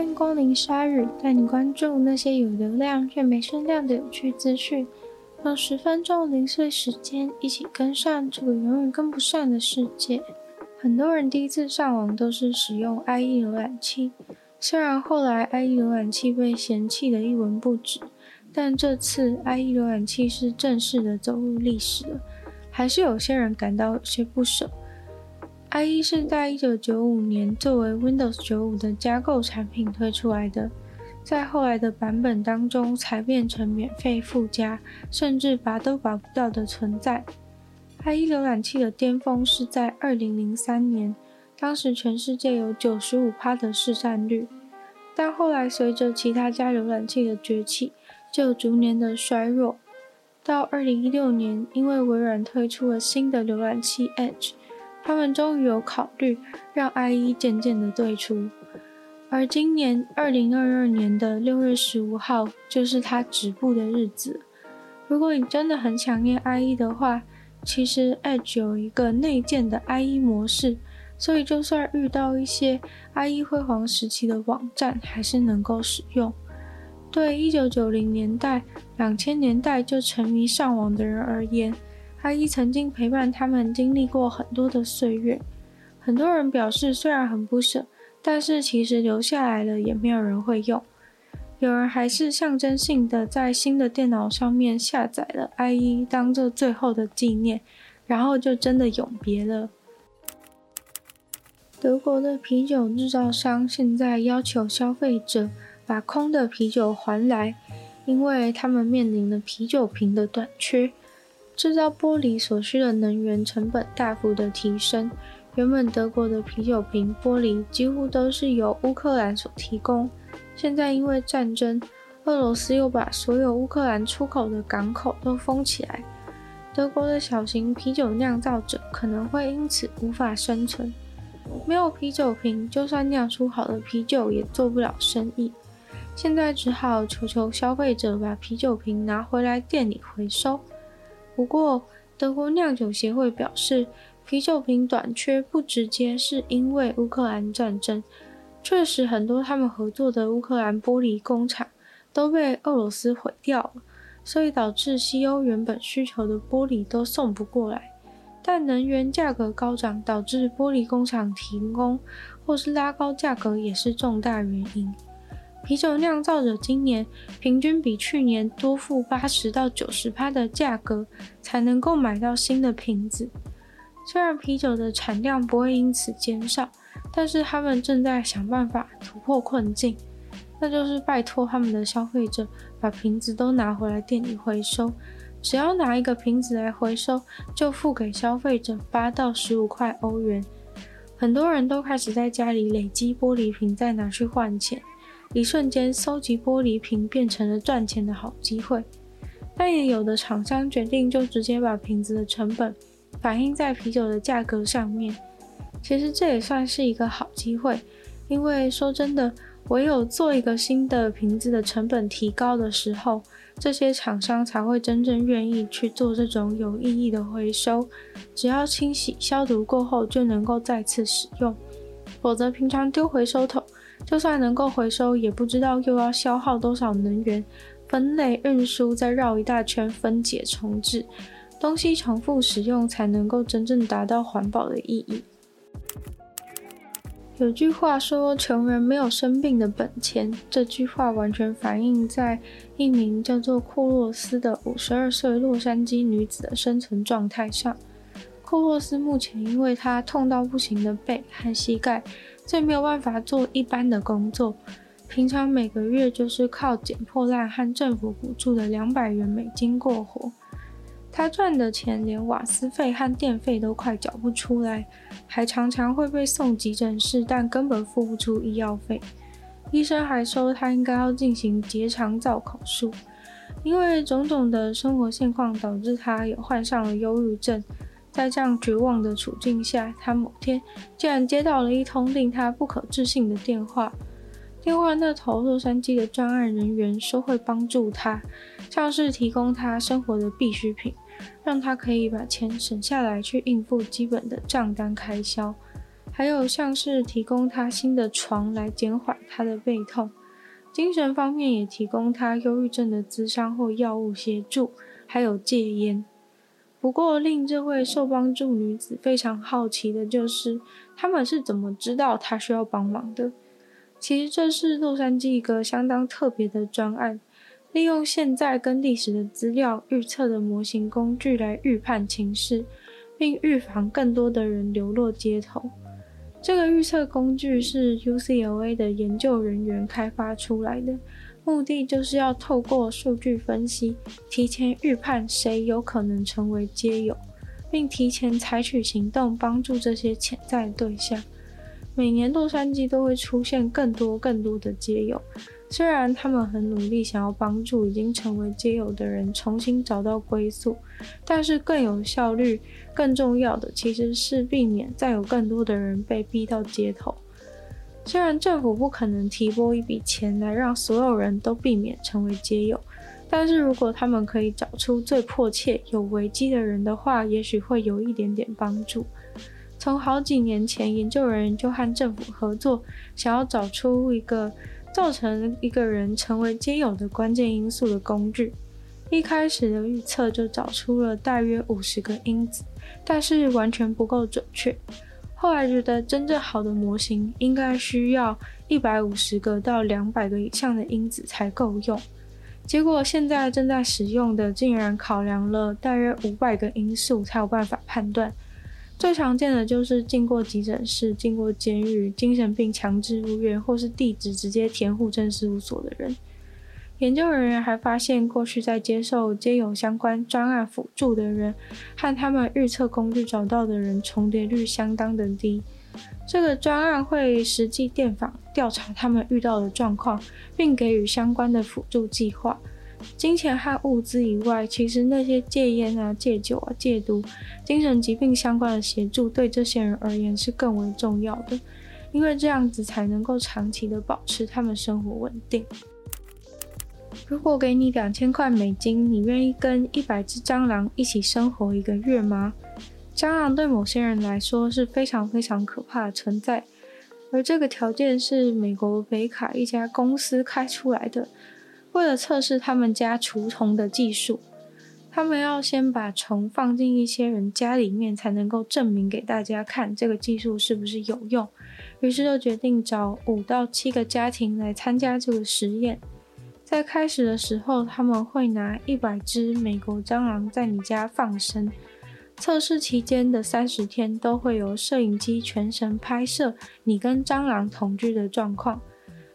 欢迎光临鲨日，带你关注那些有流量却没声量的有趣资讯。用十分钟零碎时间，一起跟上这个永远跟不上的世界。很多人第一次上网都是使用 IE 浏览器，虽然后来 IE 浏览器被嫌弃的一文不值，但这次 IE 浏览器是正式的走入历史了，还是有些人感到有些不舍。IE 是在一九九五年作为 Windows 九五的架构产品推出来的，在后来的版本当中才变成免费附加，甚至拔都拔不掉的存在。IE 浏览器的巅峰是在二零零三年，当时全世界有九十五趴的市占率，但后来随着其他家浏览器的崛起，就逐年的衰弱。到二零一六年，因为微软推出了新的浏览器 Edge。他们终于有考虑让 IE 渐渐的退出，而今年二零二二年的六月十五号就是它止步的日子。如果你真的很想念 IE 的话，其实 Edge 有一个内建的 IE 模式，所以就算遇到一些 IE 辉煌时期的网站，还是能够使用。对一九九零年代、两千年代就沉迷上网的人而言，IE 曾经陪伴他们经历过很多的岁月，很多人表示虽然很不舍，但是其实留下来了也没有人会用。有人还是象征性的在新的电脑上面下载了 IE，当做最后的纪念，然后就真的永别了。德国的啤酒制造商现在要求消费者把空的啤酒还来，因为他们面临了啤酒瓶的短缺。制造玻璃所需的能源成本大幅的提升，原本德国的啤酒瓶玻璃几乎都是由乌克兰所提供，现在因为战争，俄罗斯又把所有乌克兰出口的港口都封起来，德国的小型啤酒酿造者可能会因此无法生存，没有啤酒瓶，就算酿出好的啤酒也做不了生意，现在只好求求消费者把啤酒瓶拿回来店里回收。不过，德国酿酒协会表示，啤酒瓶短缺不直接是因为乌克兰战争。确实，很多他们合作的乌克兰玻璃工厂都被俄罗斯毁掉了，所以导致西欧原本需求的玻璃都送不过来。但能源价格高涨，导致玻璃工厂停工或是拉高价格，也是重大原因。啤酒酿造者今年平均比去年多付八十到九十趴的价格，才能够买到新的瓶子。虽然啤酒的产量不会因此减少，但是他们正在想办法突破困境，那就是拜托他们的消费者把瓶子都拿回来店里回收。只要拿一个瓶子来回收，就付给消费者八到十五块欧元。很多人都开始在家里累积玻璃瓶，再拿去换钱。一瞬间，收集玻璃瓶变成了赚钱的好机会。但也有的厂商决定就直接把瓶子的成本反映在啤酒的价格上面。其实这也算是一个好机会，因为说真的，唯有做一个新的瓶子的成本提高的时候，这些厂商才会真正愿意去做这种有意义的回收。只要清洗消毒过后就能够再次使用，否则平常丢回收桶。就算能够回收，也不知道又要消耗多少能源，分类、运输，再绕一大圈分解、重置，东西重复使用才能够真正达到环保的意义。有句话说：“穷人没有生病的本钱。”这句话完全反映在一名叫做库洛斯的五十二岁洛杉矶女子的生存状态上。库洛斯目前因为她痛到不行的背和膝盖。所以没有办法做一般的工作，平常每个月就是靠捡破烂和政府补助的两百元美金过活。他赚的钱连瓦斯费和电费都快缴不出来，还常常会被送急诊室，但根本付不出医药费。医生还说他应该要进行结肠造口术，因为种种的生活现况导致他也患上了忧郁症。在这样绝望的处境下，他某天竟然接到了一通令他不可置信的电话。电话那头，洛杉矶的专案人员说会帮助他，像是提供他生活的必需品，让他可以把钱省下来去应付基本的账单开销。还有像是提供他新的床来减缓他的背痛，精神方面也提供他忧郁症的咨商或药物协助，还有戒烟。不过，令这位受帮助女子非常好奇的就是，他们是怎么知道她需要帮忙的？其实这是洛杉矶一个相当特别的专案，利用现在跟历史的资料预测的模型工具来预判情势，并预防更多的人流落街头。这个预测工具是 UCLA 的研究人员开发出来的，目的就是要透过数据分析，提前预判谁有可能成为街友，并提前采取行动帮助这些潜在对象。每年洛杉矶都会出现更多更多的街友。虽然他们很努力，想要帮助已经成为街友的人重新找到归宿，但是更有效率、更重要的其实是避免再有更多的人被逼到街头。虽然政府不可能提拨一笔钱来让所有人都避免成为街友，但是如果他们可以找出最迫切有危机的人的话，也许会有一点点帮助。从好几年前，研究人员就和政府合作，想要找出一个。造成一个人成为街友的关键因素的工具，一开始的预测就找出了大约五十个因子，但是完全不够准确。后来觉得真正好的模型应该需要一百五十个到两百个以上的因子才够用，结果现在正在使用的竟然考量了大约五百个因素才有办法判断。最常见的就是进过急诊室、进过监狱、精神病强制入院，或是地址直接填户政事务所的人。研究人员还发现，过去在接受街友相关专案辅助的人，和他们预测工具找到的人重叠率相当的低。这个专案会实际电访调查他们遇到的状况，并给予相关的辅助计划。金钱和物资以外，其实那些戒烟啊、戒酒啊、戒毒、精神疾病相关的协助，对这些人而言是更为重要的，因为这样子才能够长期的保持他们生活稳定。如果给你两千块美金，你愿意跟一百只蟑螂一起生活一个月吗？蟑螂对某些人来说是非常非常可怕的存在，而这个条件是美国北卡一家公司开出来的。为了测试他们家除虫的技术，他们要先把虫放进一些人家里面，才能够证明给大家看这个技术是不是有用。于是就决定找五到七个家庭来参加这个实验。在开始的时候，他们会拿一百只美国蟑螂在你家放生，测试期间的三十天都会有摄影机全程拍摄你跟蟑螂同居的状况。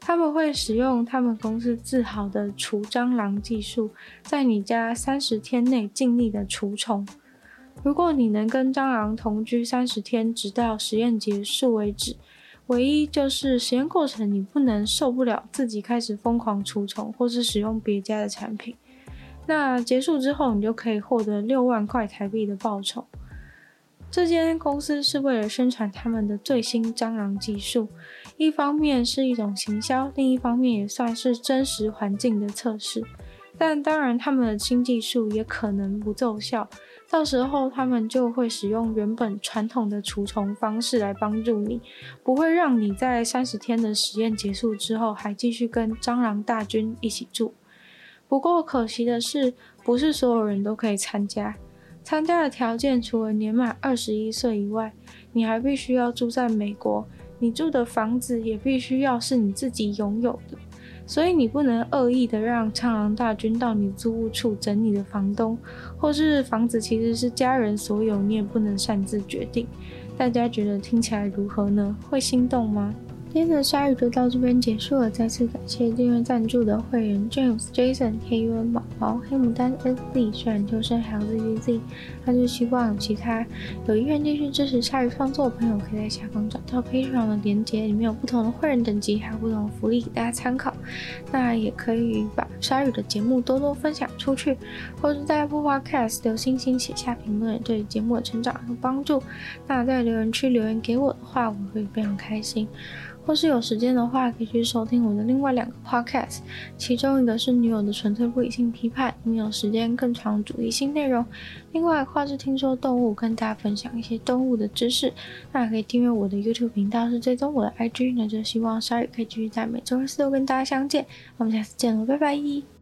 他们会使用他们公司自豪的除蟑螂技术，在你家三十天内尽力的除虫。如果你能跟蟑螂同居三十天，直到实验结束为止，唯一就是实验过程你不能受不了自己开始疯狂除虫，或是使用别家的产品。那结束之后，你就可以获得六万块台币的报酬。这间公司是为了宣传他们的最新蟑螂技术，一方面是一种行销，另一方面也算是真实环境的测试。但当然，他们的新技术也可能不奏效，到时候他们就会使用原本传统的除虫方式来帮助你，不会让你在三十天的实验结束之后还继续跟蟑螂大军一起住。不过可惜的是，不是所有人都可以参加。参加的条件除了年满二十一岁以外，你还必须要住在美国，你住的房子也必须要是你自己拥有的，所以你不能恶意的让苍狼大军到你租屋处整你的房东，或是房子其实是家人所有，你也不能擅自决定。大家觉得听起来如何呢？会心动吗？今天的鲨鱼就到这边结束了，再次感谢订阅赞助的会员 James、Jason、KUN、毛毛、黑牡丹、SZ、虽然秋生还有 ZZZ，那就希望有其他有意愿继续支持鲨鱼创作的朋友，可以在下方找到 Patreon 的链接，里面有不同的会员等级，还有不同的福利给大家参考。那也可以把鲨鱼的节目多多分享出去，或是在 Apple Podcast 留星星、写下评论，对节目的成长有帮助。那在留言区留言给我的话，我会非常开心。或是有时间的话，可以去收听我的另外两个 podcast，其中一个是女友的纯粹不理性批判，里面有时间更长主题性内容；另外的话是听说动物，跟大家分享一些动物的知识。那可以订阅我的 YouTube 频道，是追踪我的 IG。那就希望鲨鱼可以继续在每周四都跟大家相见。我们下次见喽，拜拜。